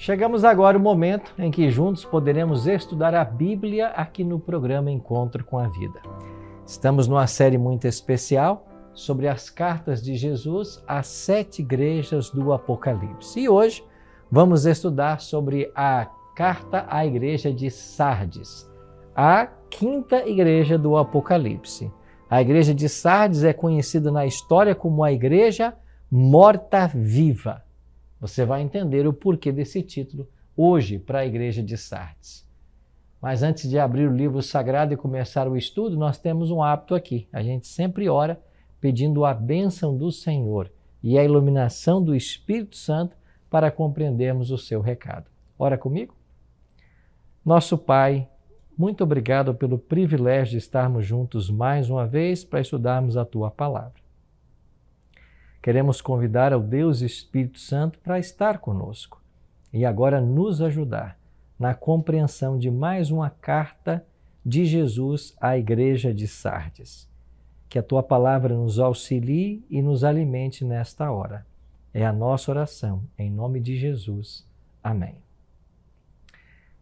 Chegamos agora ao momento em que juntos poderemos estudar a Bíblia aqui no programa Encontro com a Vida. Estamos numa série muito especial sobre as cartas de Jesus às sete igrejas do Apocalipse. E hoje vamos estudar sobre a carta à igreja de Sardes, a quinta igreja do Apocalipse. A igreja de Sardes é conhecida na história como a igreja morta-viva. Você vai entender o porquê desse título hoje para a igreja de Sardes. Mas antes de abrir o livro sagrado e começar o estudo, nós temos um hábito aqui. A gente sempre ora pedindo a bênção do Senhor e a iluminação do Espírito Santo para compreendermos o seu recado. Ora comigo? Nosso Pai, muito obrigado pelo privilégio de estarmos juntos mais uma vez para estudarmos a tua palavra. Queremos convidar ao Deus Espírito Santo para estar conosco e agora nos ajudar na compreensão de mais uma carta de Jesus à igreja de Sardes. Que a tua palavra nos auxilie e nos alimente nesta hora. É a nossa oração, em nome de Jesus. Amém.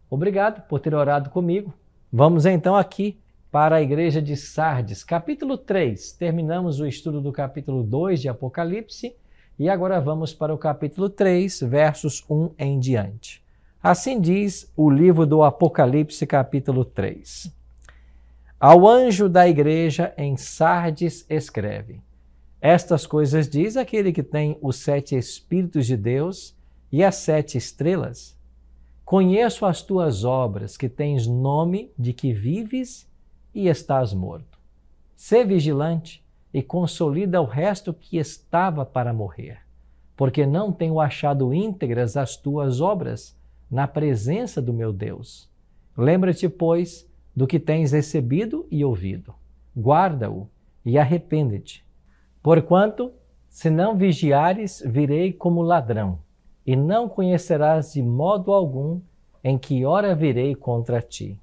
Obrigado por ter orado comigo. Vamos então aqui para a igreja de Sardes, capítulo 3. Terminamos o estudo do capítulo 2 de Apocalipse e agora vamos para o capítulo 3, versos 1 em diante. Assim diz o livro do Apocalipse, capítulo 3. Ao anjo da igreja em Sardes escreve: Estas coisas diz aquele que tem os sete Espíritos de Deus e as sete estrelas. Conheço as tuas obras, que tens nome de que vives e estás morto. Sê vigilante e consolida o resto que estava para morrer, porque não tenho achado íntegras as tuas obras na presença do meu Deus. Lembra-te, pois, do que tens recebido e ouvido. Guarda-o e arrepende-te. Porquanto, se não vigiares, virei como ladrão e não conhecerás de modo algum em que hora virei contra ti.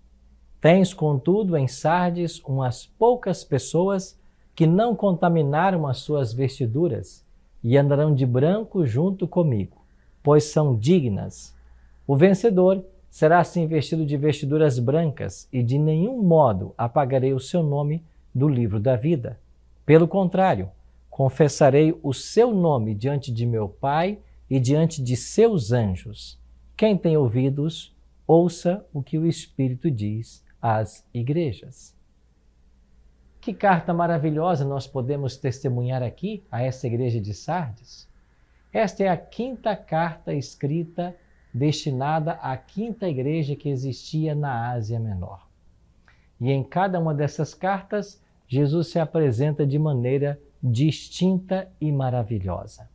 Tens, contudo, em Sardes umas poucas pessoas que não contaminaram as suas vestiduras e andarão de branco junto comigo, pois são dignas. O vencedor será assim vestido de vestiduras brancas, e de nenhum modo apagarei o seu nome do livro da vida. Pelo contrário, confessarei o seu nome diante de meu Pai e diante de seus anjos. Quem tem ouvidos, ouça o que o Espírito diz às igrejas. Que carta maravilhosa nós podemos testemunhar aqui a essa igreja de Sardes? Esta é a quinta carta escrita destinada à quinta igreja que existia na Ásia Menor. E em cada uma dessas cartas, Jesus se apresenta de maneira distinta e maravilhosa.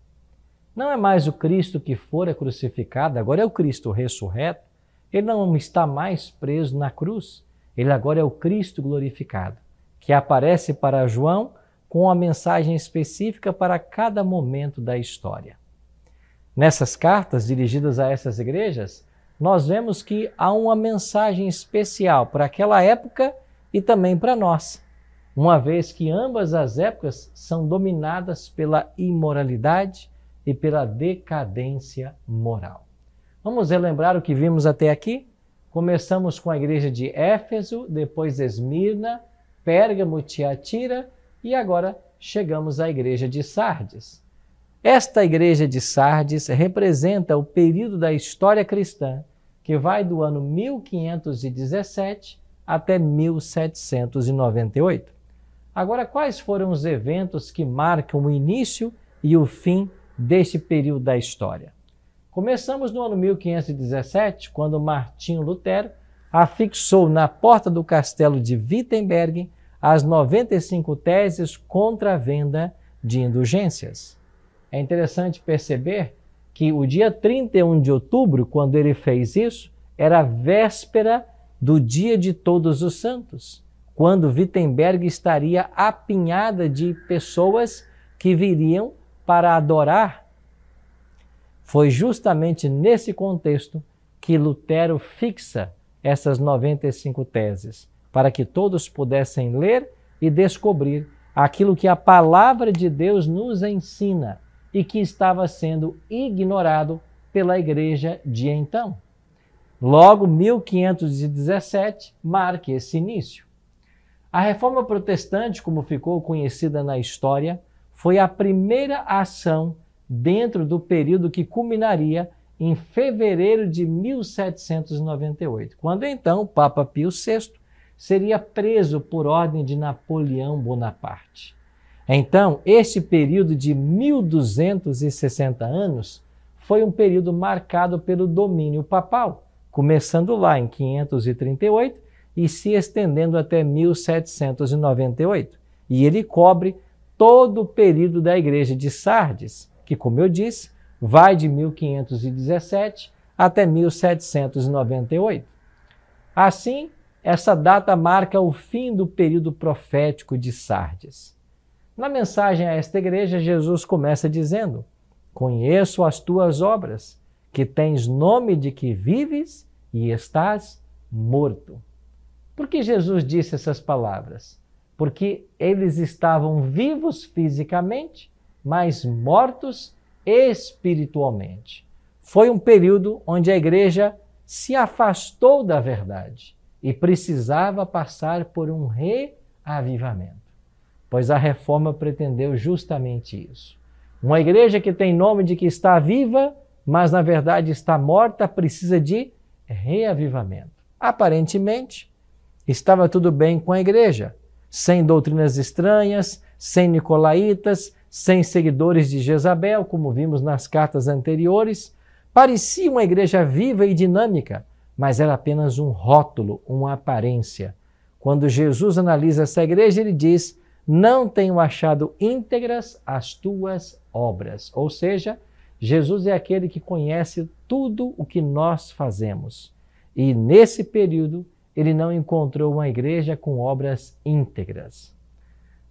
Não é mais o Cristo que fora crucificado, agora é o Cristo ressurreto. Ele não está mais preso na cruz. Ele agora é o Cristo glorificado, que aparece para João com uma mensagem específica para cada momento da história. Nessas cartas dirigidas a essas igrejas, nós vemos que há uma mensagem especial para aquela época e também para nós, uma vez que ambas as épocas são dominadas pela imoralidade, e pela decadência moral. Vamos relembrar o que vimos até aqui? Começamos com a igreja de Éfeso, depois Esmirna, Pérgamo, Tiatira e agora chegamos à igreja de Sardes. Esta igreja de Sardes representa o período da história cristã que vai do ano 1517 até 1798. Agora, quais foram os eventos que marcam o início e o fim deste período da história. Começamos no ano 1517, quando Martinho Lutero afixou na porta do castelo de Wittenberg as 95 teses contra a venda de indulgências. É interessante perceber que o dia 31 de outubro, quando ele fez isso, era a véspera do dia de Todos os Santos, quando Wittenberg estaria apinhada de pessoas que viriam para adorar, foi justamente nesse contexto que Lutero fixa essas 95 teses, para que todos pudessem ler e descobrir aquilo que a palavra de Deus nos ensina e que estava sendo ignorado pela igreja de então. Logo, 1517 marca esse início. A reforma protestante, como ficou conhecida na história, foi a primeira ação dentro do período que culminaria em fevereiro de 1798, quando então Papa Pio VI seria preso por ordem de Napoleão Bonaparte. Então, este período de 1260 anos foi um período marcado pelo domínio papal, começando lá em 538 e se estendendo até 1798. E ele cobre todo o período da igreja de Sardes, que, como eu disse, vai de 1517 até 1798. Assim, essa data marca o fim do período profético de Sardes. Na mensagem a esta igreja, Jesus começa dizendo: Conheço as tuas obras, que tens nome de que vives e estás morto. Por que Jesus disse essas palavras? Porque eles estavam vivos fisicamente, mas mortos espiritualmente. Foi um período onde a igreja se afastou da verdade e precisava passar por um reavivamento, pois a reforma pretendeu justamente isso. Uma igreja que tem nome de que está viva, mas na verdade está morta, precisa de reavivamento. Aparentemente, estava tudo bem com a igreja, sem doutrinas estranhas, sem nicolaítas, sem seguidores de Jezabel, como vimos nas cartas anteriores. Parecia uma igreja viva e dinâmica, mas era apenas um rótulo, uma aparência. Quando Jesus analisa essa igreja, ele diz: Não tenho achado íntegras as tuas obras. Ou seja, Jesus é aquele que conhece tudo o que nós fazemos. E nesse período, ele não encontrou uma igreja com obras íntegras.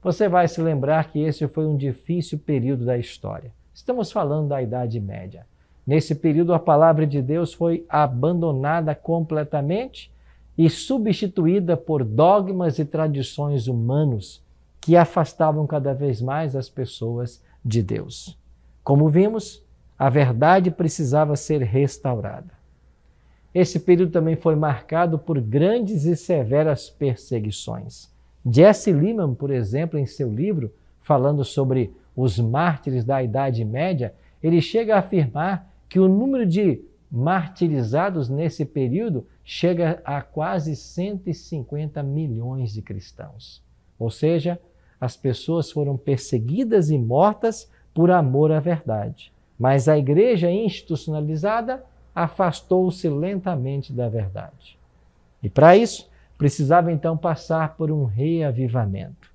Você vai se lembrar que esse foi um difícil período da história. Estamos falando da Idade Média. Nesse período, a palavra de Deus foi abandonada completamente e substituída por dogmas e tradições humanos que afastavam cada vez mais as pessoas de Deus. Como vimos, a verdade precisava ser restaurada. Esse período também foi marcado por grandes e severas perseguições. Jesse Lehman, por exemplo, em seu livro, falando sobre os mártires da Idade Média, ele chega a afirmar que o número de martirizados nesse período chega a quase 150 milhões de cristãos. Ou seja, as pessoas foram perseguidas e mortas por amor à verdade. Mas a igreja institucionalizada afastou-se lentamente da verdade. E para isso, precisava então passar por um reavivamento.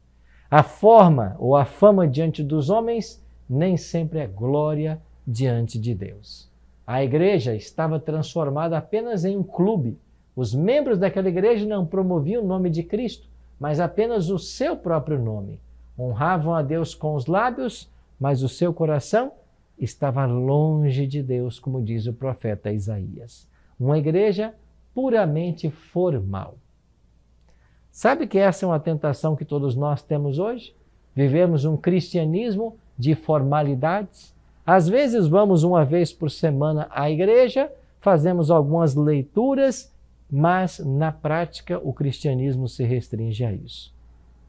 A forma ou a fama diante dos homens nem sempre é glória diante de Deus. A igreja estava transformada apenas em um clube. Os membros daquela igreja não promoviam o nome de Cristo, mas apenas o seu próprio nome. Honravam a Deus com os lábios, mas o seu coração estava longe de Deus, como diz o profeta Isaías. Uma igreja puramente formal. Sabe que essa é uma tentação que todos nós temos hoje? Vivemos um cristianismo de formalidades, às vezes vamos uma vez por semana à igreja, fazemos algumas leituras, mas na prática o cristianismo se restringe a isso.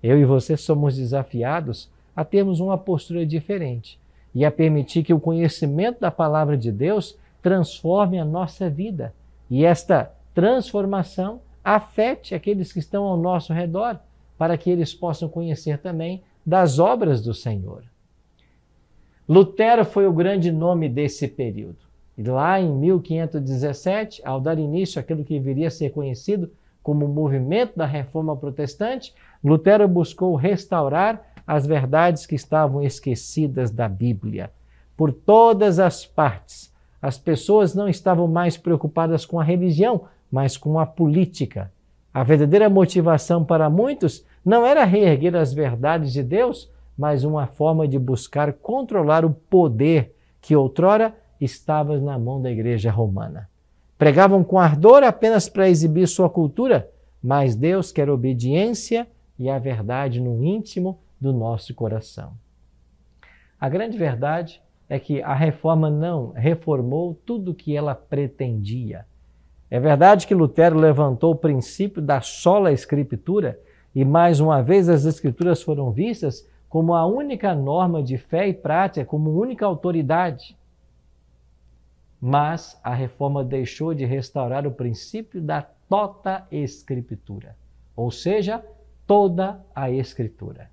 Eu e você somos desafiados a termos uma postura diferente e a permitir que o conhecimento da palavra de Deus transforme a nossa vida e esta transformação afete aqueles que estão ao nosso redor, para que eles possam conhecer também das obras do Senhor. Lutero foi o grande nome desse período. E lá em 1517, ao dar início àquilo que viria a ser conhecido como o movimento da reforma protestante, Lutero buscou restaurar as verdades que estavam esquecidas da Bíblia. Por todas as partes, as pessoas não estavam mais preocupadas com a religião, mas com a política. A verdadeira motivação para muitos não era reerguer as verdades de Deus, mas uma forma de buscar controlar o poder que outrora estava na mão da igreja romana. Pregavam com ardor apenas para exibir sua cultura, mas Deus quer obediência e a verdade no íntimo do nosso coração. A grande verdade é que a reforma não reformou tudo o que ela pretendia. É verdade que Lutero levantou o princípio da sola escritura e mais uma vez as escrituras foram vistas como a única norma de fé e prática, como única autoridade. Mas a reforma deixou de restaurar o princípio da tota escritura, ou seja, toda a escritura.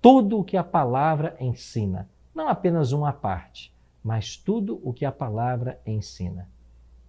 Tudo o que a palavra ensina, não apenas uma parte, mas tudo o que a palavra ensina.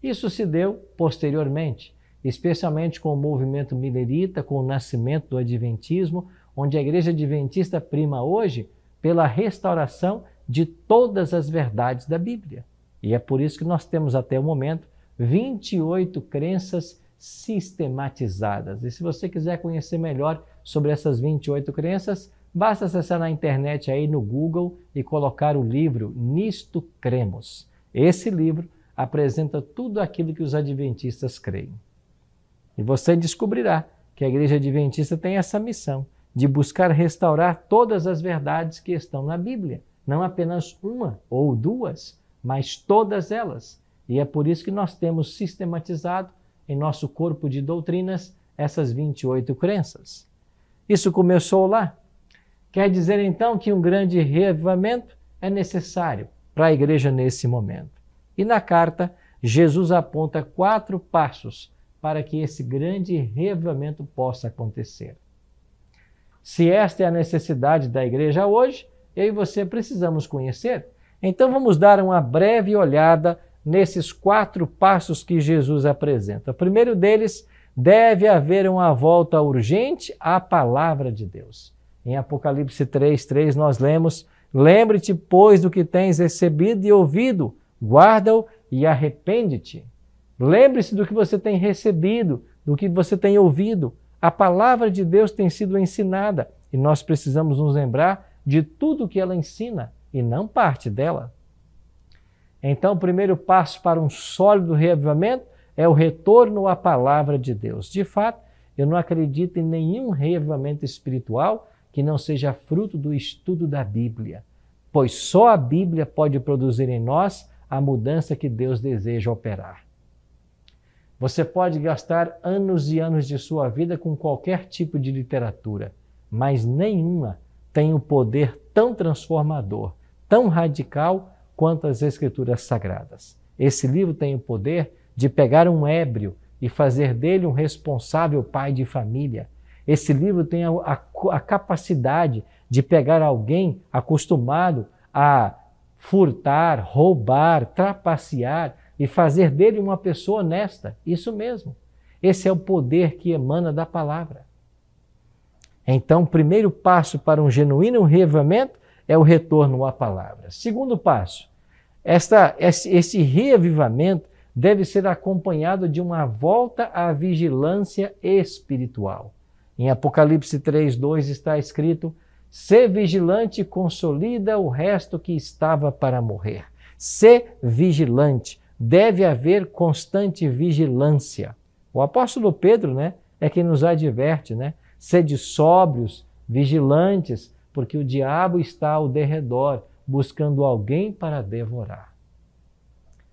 Isso se deu posteriormente, especialmente com o movimento milerita, com o nascimento do Adventismo, onde a Igreja Adventista prima hoje pela restauração de todas as verdades da Bíblia. E é por isso que nós temos até o momento 28 crenças sistematizadas. E se você quiser conhecer melhor sobre essas 28 crenças, basta acessar na internet aí no Google e colocar o livro Nisto Cremos. Esse livro apresenta tudo aquilo que os adventistas creem. E você descobrirá que a igreja adventista tem essa missão de buscar restaurar todas as verdades que estão na Bíblia, não apenas uma ou duas, mas todas elas. E é por isso que nós temos sistematizado em nosso corpo de doutrinas essas 28 crenças. Isso começou lá. Quer dizer então que um grande reavivamento é necessário para a igreja nesse momento. E na carta, Jesus aponta quatro passos para que esse grande reavivamento possa acontecer. Se esta é a necessidade da igreja hoje, eu e você precisamos conhecer. Então vamos dar uma breve olhada nesses quatro passos que Jesus apresenta. O primeiro deles, deve haver uma volta urgente à palavra de Deus. Em Apocalipse 3, 3 nós lemos: Lembre-te, pois, do que tens recebido e ouvido, guarda-o e arrepende-te. Lembre-se do que você tem recebido, do que você tem ouvido. A palavra de Deus tem sido ensinada e nós precisamos nos lembrar de tudo que ela ensina e não parte dela. Então, o primeiro passo para um sólido reavivamento é o retorno à palavra de Deus. De fato, eu não acredito em nenhum reavivamento espiritual que não seja fruto do estudo da Bíblia, pois só a Bíblia pode produzir em nós a mudança que Deus deseja operar. Você pode gastar anos e anos de sua vida com qualquer tipo de literatura, mas nenhuma tem o um poder tão transformador, tão radical quanto as Escrituras Sagradas. Esse livro tem o poder de pegar um ébrio e fazer dele um responsável pai de família. Esse livro tem a, a, a capacidade de pegar alguém acostumado a furtar, roubar, trapacear, e fazer dele uma pessoa honesta. Isso mesmo. Esse é o poder que emana da palavra. Então, o primeiro passo para um genuíno reavivamento é o retorno à palavra. Segundo passo, esta, esse, reavivamento deve ser acompanhado de uma volta à vigilância espiritual. Em Apocalipse 3:2 está escrito: "Ser vigilante consolida o resto que estava para morrer". Ser vigilante deve haver constante vigilância. O apóstolo Pedro, né, é quem nos adverte, né? Sede sóbrios, vigilantes, porque o diabo está ao derredor, buscando alguém para devorar.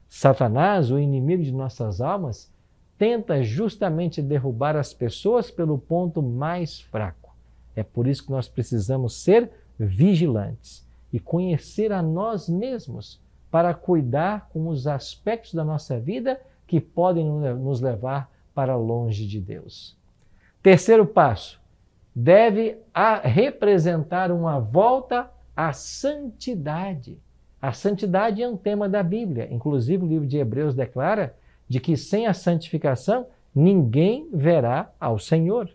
Satanás, o inimigo de nossas almas, tenta justamente derrubar as pessoas pelo ponto mais fraco. É por isso que nós precisamos ser vigilantes e conhecer a nós mesmos para cuidar com os aspectos da nossa vida que podem nos levar para longe de Deus. Terceiro passo, deve representar uma volta à santidade. A santidade é um tema da Bíblia. Inclusive, o livro de Hebreus declara de que sem a santificação ninguém verá ao Senhor.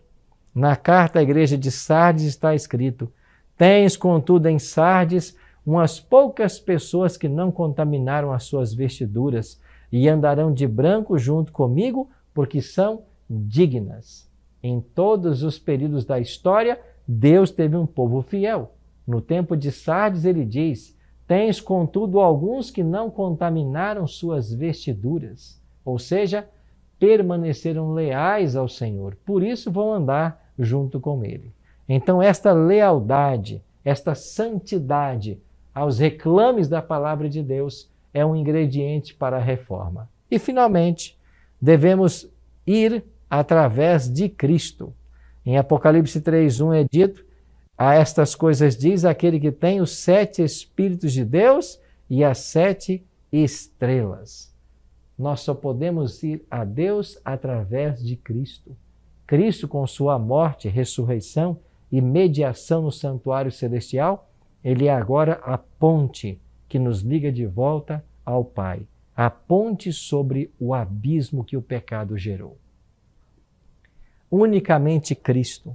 Na carta à igreja de Sardes está escrito: Tens, contudo, em Sardes umas poucas pessoas que não contaminaram as suas vestiduras e andarão de branco junto comigo, porque são dignas. Em todos os períodos da história, Deus teve um povo fiel. No tempo de Sardes, ele diz: Tens, contudo, alguns que não contaminaram suas vestiduras, ou seja, permaneceram leais ao Senhor, por isso vão andar junto com ele. Então, esta lealdade, esta santidade, aos reclames da palavra de Deus é um ingrediente para a reforma. E, finalmente, devemos ir através de Cristo. Em Apocalipse 3:1 é dito: a estas coisas diz aquele que tem os sete espíritos de Deus e as sete estrelas. Nós só podemos ir a Deus através de Cristo. Cristo, com sua morte, ressurreição e mediação no santuário celestial, ele é agora a ponte que nos liga de volta ao Pai, a ponte sobre o abismo que o pecado gerou. Unicamente Cristo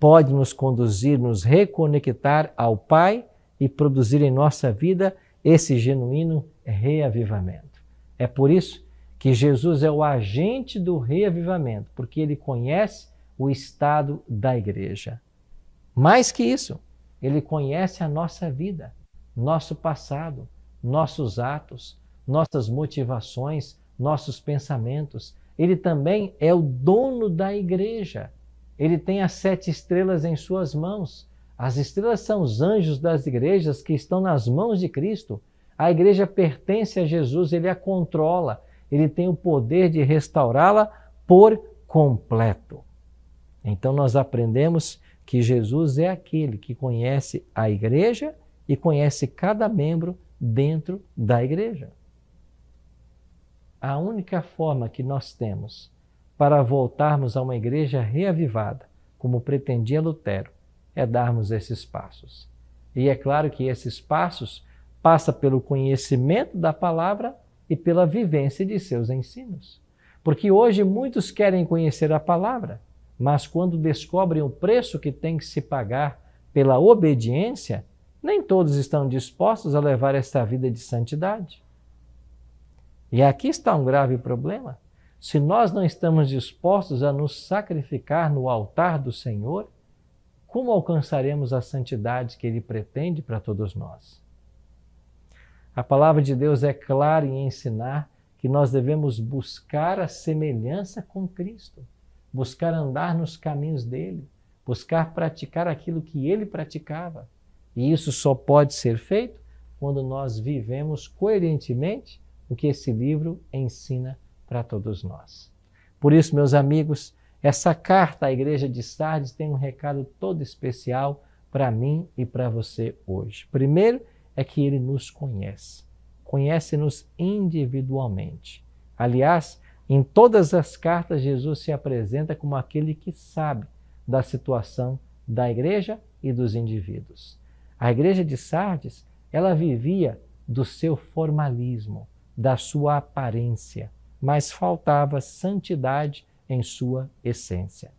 pode nos conduzir, nos reconectar ao Pai e produzir em nossa vida esse genuíno reavivamento. É por isso que Jesus é o agente do reavivamento, porque ele conhece o estado da igreja. Mais que isso, ele conhece a nossa vida, nosso passado, nossos atos, nossas motivações, nossos pensamentos. Ele também é o dono da igreja. Ele tem as sete estrelas em suas mãos. As estrelas são os anjos das igrejas que estão nas mãos de Cristo. A igreja pertence a Jesus, ele a controla, ele tem o poder de restaurá-la por completo. Então nós aprendemos que Jesus é aquele que conhece a igreja e conhece cada membro dentro da igreja. A única forma que nós temos para voltarmos a uma igreja reavivada, como pretendia Lutero, é darmos esses passos. E é claro que esses passos passa pelo conhecimento da palavra e pela vivência de seus ensinos. Porque hoje muitos querem conhecer a palavra, mas quando descobrem o preço que tem que se pagar pela obediência, nem todos estão dispostos a levar esta vida de santidade. E aqui está um grave problema. Se nós não estamos dispostos a nos sacrificar no altar do Senhor, como alcançaremos a santidade que Ele pretende para todos nós? A palavra de Deus é clara em ensinar que nós devemos buscar a semelhança com Cristo buscar andar nos caminhos dele, buscar praticar aquilo que ele praticava. E isso só pode ser feito quando nós vivemos coerentemente o que esse livro ensina para todos nós. Por isso, meus amigos, essa carta à igreja de Sardes tem um recado todo especial para mim e para você hoje. Primeiro é que ele nos conhece, conhece-nos individualmente. Aliás, em todas as cartas, Jesus se apresenta como aquele que sabe da situação da igreja e dos indivíduos. A igreja de Sardes, ela vivia do seu formalismo, da sua aparência, mas faltava santidade em sua essência.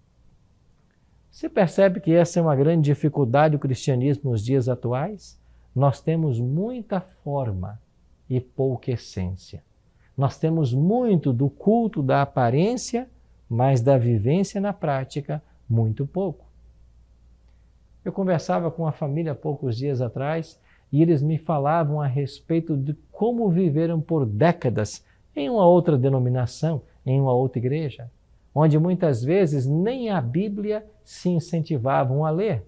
Você percebe que essa é uma grande dificuldade do cristianismo nos dias atuais? Nós temos muita forma e pouca essência. Nós temos muito do culto da aparência, mas da vivência na prática, muito pouco. Eu conversava com uma família poucos dias atrás e eles me falavam a respeito de como viveram por décadas em uma outra denominação, em uma outra igreja, onde muitas vezes nem a Bíblia se incentivavam a ler.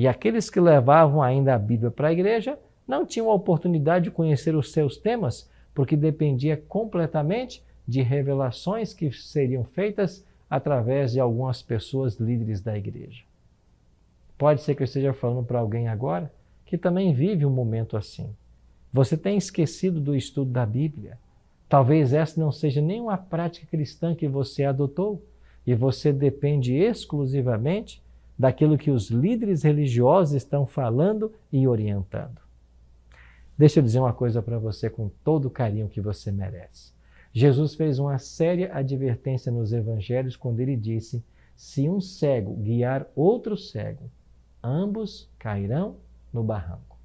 E aqueles que levavam ainda a Bíblia para a igreja não tinham a oportunidade de conhecer os seus temas, porque dependia completamente de revelações que seriam feitas através de algumas pessoas líderes da igreja. Pode ser que eu esteja falando para alguém agora que também vive um momento assim. Você tem esquecido do estudo da Bíblia. Talvez essa não seja nenhuma prática cristã que você adotou e você depende exclusivamente daquilo que os líderes religiosos estão falando e orientando. Deixa eu dizer uma coisa para você com todo o carinho que você merece. Jesus fez uma séria advertência nos evangelhos quando ele disse: Se um cego guiar outro cego, ambos cairão no barranco.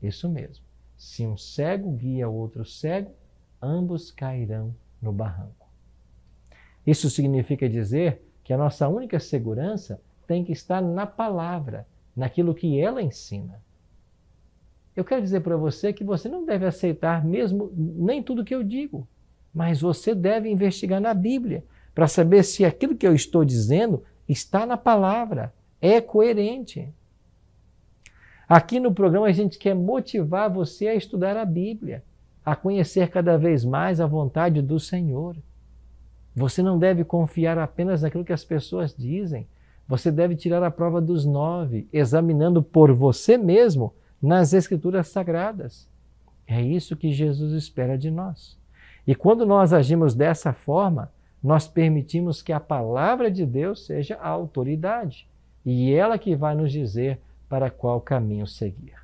Isso mesmo. Se um cego guia outro cego, ambos cairão no barranco. Isso significa dizer que a nossa única segurança tem que estar na palavra, naquilo que ela ensina. Eu quero dizer para você que você não deve aceitar mesmo nem tudo que eu digo, mas você deve investigar na Bíblia para saber se aquilo que eu estou dizendo está na palavra, é coerente. Aqui no programa a gente quer motivar você a estudar a Bíblia, a conhecer cada vez mais a vontade do Senhor. Você não deve confiar apenas naquilo que as pessoas dizem. Você deve tirar a prova dos nove, examinando por você mesmo nas Escrituras Sagradas. É isso que Jesus espera de nós. E quando nós agimos dessa forma, nós permitimos que a palavra de Deus seja a autoridade e ela que vai nos dizer para qual caminho seguir.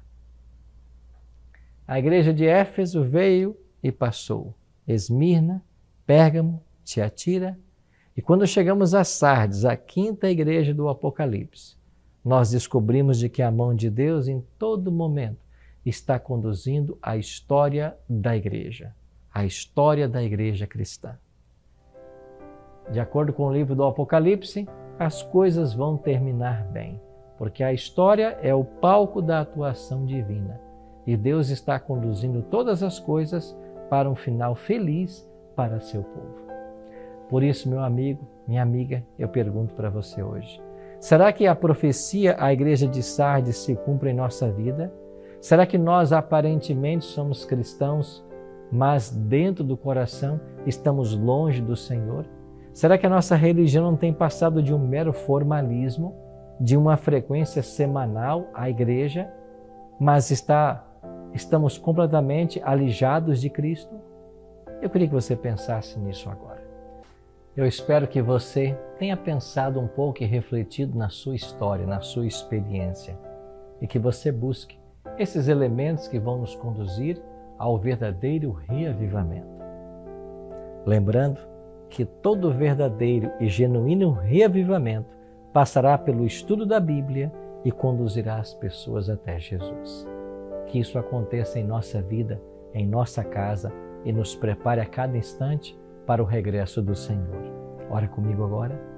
A igreja de Éfeso veio e passou. Esmirna, Pérgamo, Tiatira. E quando chegamos a Sardes, a quinta igreja do Apocalipse, nós descobrimos de que a mão de Deus em todo momento está conduzindo a história da igreja, a história da igreja cristã. De acordo com o livro do Apocalipse, as coisas vão terminar bem, porque a história é o palco da atuação divina e Deus está conduzindo todas as coisas para um final feliz para seu povo. Por isso, meu amigo, minha amiga, eu pergunto para você hoje: será que a profecia à igreja de Sardes se cumpre em nossa vida? Será que nós aparentemente somos cristãos, mas dentro do coração estamos longe do Senhor? Será que a nossa religião não tem passado de um mero formalismo, de uma frequência semanal à igreja, mas está estamos completamente alijados de Cristo? Eu queria que você pensasse nisso agora. Eu espero que você tenha pensado um pouco e refletido na sua história, na sua experiência, e que você busque esses elementos que vão nos conduzir ao verdadeiro reavivamento. Lembrando que todo verdadeiro e genuíno reavivamento passará pelo estudo da Bíblia e conduzirá as pessoas até Jesus. Que isso aconteça em nossa vida, em nossa casa e nos prepare a cada instante para o regresso do Senhor. Ora comigo agora.